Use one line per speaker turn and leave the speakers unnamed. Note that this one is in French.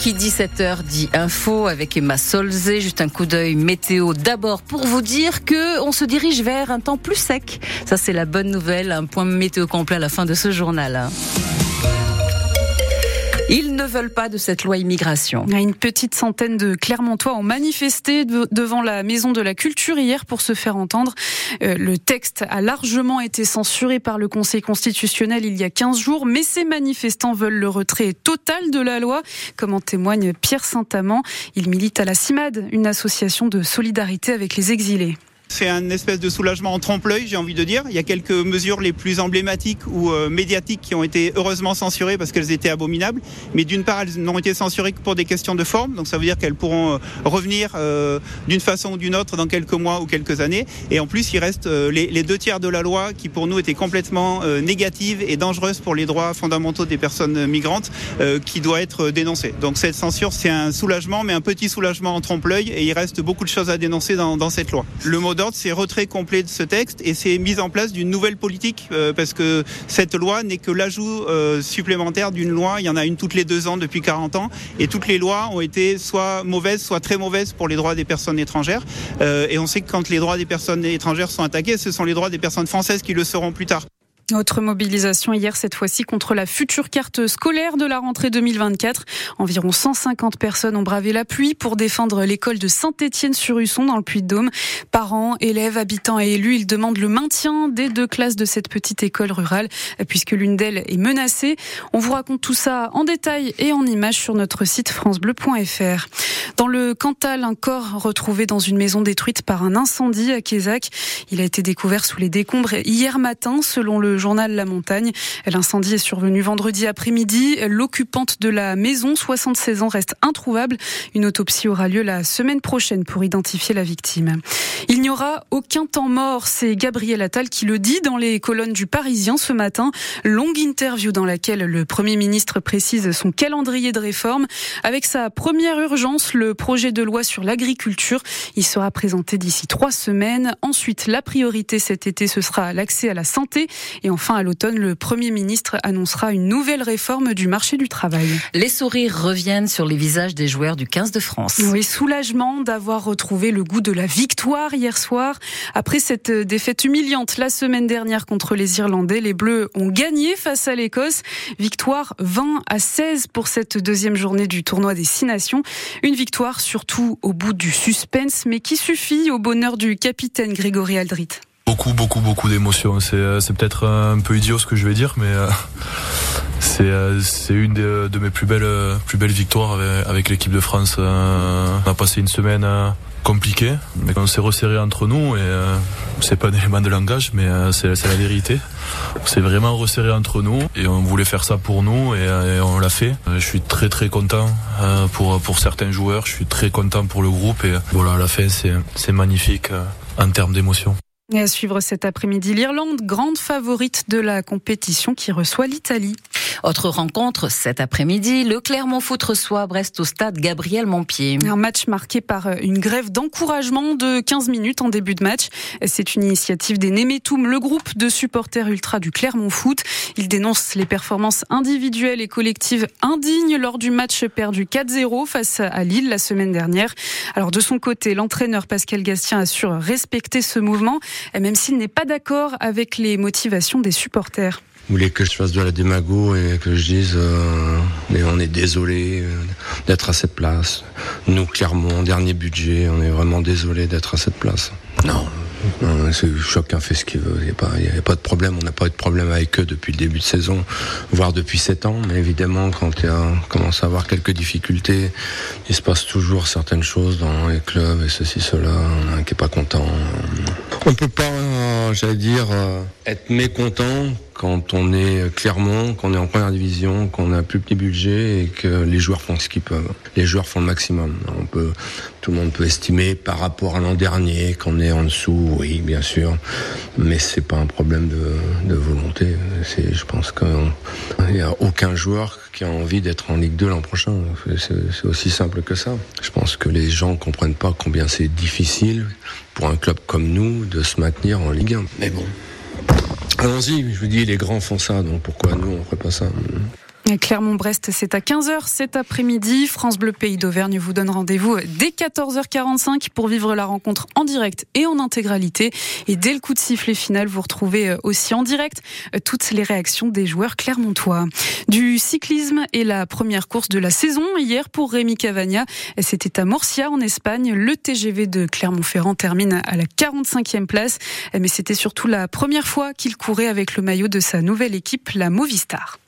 qui dit 7h dit info avec Emma Solzé. Juste un coup d'œil météo d'abord pour vous dire que on se dirige vers un temps plus sec. Ça c'est la bonne nouvelle. Un point météo complet à la fin de ce journal. Ils ne veulent pas de cette loi immigration.
Une petite centaine de Clermontois ont manifesté devant la Maison de la Culture hier pour se faire entendre. Euh, le texte a largement été censuré par le Conseil constitutionnel il y a 15 jours, mais ces manifestants veulent le retrait total de la loi, comme en témoigne Pierre Saint-Amand. Il milite à la CIMAD, une association de solidarité avec les exilés.
C'est un espèce de soulagement en trompe-l'œil, j'ai envie de dire. Il y a quelques mesures les plus emblématiques ou euh, médiatiques qui ont été heureusement censurées parce qu'elles étaient abominables. Mais d'une part, elles n'ont été censurées que pour des questions de forme. Donc ça veut dire qu'elles pourront euh, revenir euh, d'une façon ou d'une autre dans quelques mois ou quelques années. Et en plus, il reste les, deux tiers de la loi qui pour nous étaient complètement négatives et dangereuses pour les droits fondamentaux des personnes migrantes qui doit être dénoncée. Donc cette censure, c'est un soulagement, mais un petit soulagement en trompe-l'œil. Et il reste beaucoup de choses à dénoncer dans, dans cette loi. Le c'est retrait complet de ce texte et c'est mise en place d'une nouvelle politique euh, parce que cette loi n'est que l'ajout euh, supplémentaire d'une loi. Il y en a une toutes les deux ans depuis 40 ans et toutes les lois ont été soit mauvaises, soit très mauvaises pour les droits des personnes étrangères. Euh, et on sait que quand les droits des personnes étrangères sont attaqués, ce sont les droits des personnes françaises qui le seront plus tard.
Autre mobilisation hier, cette fois-ci contre la future carte scolaire de la rentrée 2024. Environ 150 personnes ont bravé la pluie pour défendre l'école de Saint-Étienne-sur-Usson dans le Puy-de-Dôme. Parents, élèves, habitants et élus, ils demandent le maintien des deux classes de cette petite école rurale puisque l'une d'elles est menacée. On vous raconte tout ça en détail et en images sur notre site francebleu.fr. Dans le Cantal, un corps retrouvé dans une maison détruite par un incendie à Quézac. Il a été découvert sous les décombres hier matin selon le journal La Montagne. L'incendie est survenu vendredi après-midi. L'occupante de la maison, 76 ans, reste introuvable. Une autopsie aura lieu la semaine prochaine pour identifier la victime. Il n'y aura aucun temps mort. C'est Gabriel Attal qui le dit dans les colonnes du Parisien ce matin. Longue interview dans laquelle le Premier ministre précise son calendrier de réforme. Avec sa première urgence, le projet de loi sur l'agriculture. Il sera présenté d'ici trois semaines. Ensuite, la priorité cet été, ce sera l'accès à la santé et enfin, à l'automne, le Premier ministre annoncera une nouvelle réforme du marché du travail.
Les sourires reviennent sur les visages des joueurs du 15 de France.
Oui, soulagement d'avoir retrouvé le goût de la victoire hier soir. Après cette défaite humiliante la semaine dernière contre les Irlandais, les Bleus ont gagné face à l'Écosse. Victoire 20 à 16 pour cette deuxième journée du tournoi des Six Nations. Une victoire surtout au bout du suspense, mais qui suffit au bonheur du capitaine Grégory Aldrit.
Beaucoup, beaucoup, beaucoup d'émotions. C'est, euh, c'est peut-être un peu idiot ce que je vais dire, mais euh, c'est, euh, une de mes plus belles, plus belles victoires avec, l'équipe de France. On a passé une semaine compliquée, mais on s'est resserré entre nous et c'est pas un élément de langage, mais c'est, c'est la vérité. On s'est vraiment resserré entre nous et on voulait faire ça pour nous et, on l'a fait. Je suis très très content pour pour certains joueurs, je suis très content pour le groupe et voilà à la fin c'est c'est magnifique en termes d'émotion.
Et à suivre cet après-midi, l'Irlande, grande favorite de la compétition qui reçoit l'Italie.
Autre rencontre cet après-midi, le Clermont Foot reçoit Brest au stade Gabriel Montpied.
Un match marqué par une grève d'encouragement de 15 minutes en début de match. C'est une initiative des Nemetoum, le groupe de supporters ultra du Clermont Foot. Ils dénoncent les performances individuelles et collectives indignes lors du match perdu 4-0 face à Lille la semaine dernière. Alors de son côté, l'entraîneur Pascal Gastien assure respecter ce mouvement même s'il n'est pas d'accord avec les motivations des supporters.
Vous voulez que je fasse de la démago et que je dise euh, mais on est désolé euh, d'être à cette place. Nous, clairement, dernier budget, on est vraiment désolé d'être à cette place. Non, chacun fait ce qu'il veut. Il n'y a, pas de problème. On n'a pas eu de problème avec eux depuis le début de saison, voire depuis sept ans. Mais évidemment, quand il commence à avoir quelques difficultés, il se passe toujours certaines choses dans les clubs et ceci, cela, qui n'est pas content. On ne peut pas, euh, j'allais dire, euh, être mécontent quand on est clairement, qu'on est en première division, qu'on a un plus petit budget et que les joueurs font ce qu'ils peuvent. Les joueurs font le maximum. Tout le monde peut estimer par rapport à l'an dernier qu'on est en dessous, oui, bien sûr, mais c'est pas un problème de, volonté. C'est, je pense qu'il n'y a aucun joueur qui a envie d'être en Ligue 2 l'an prochain. C'est aussi simple que ça. Je pense que les gens comprennent pas combien c'est difficile pour un club comme nous de se maintenir en Ligue 1. Mais bon, Allons-y, je vous dis, les grands font ça, donc pourquoi nous on ferait pas ça?
Clermont-Brest, c'est à 15h cet après-midi. France Bleu Pays d'Auvergne vous donne rendez-vous dès 14h45 pour vivre la rencontre en direct et en intégralité. Et dès le coup de sifflet final, vous retrouvez euh, aussi en direct euh, toutes les réactions des joueurs clermontois. Du cyclisme et la première course de la saison hier pour Rémi Cavagna. C'était à Morcia en Espagne. Le TGV de Clermont-Ferrand termine à la 45e place. Mais c'était surtout la première fois qu'il courait avec le maillot de sa nouvelle équipe, la Movistar.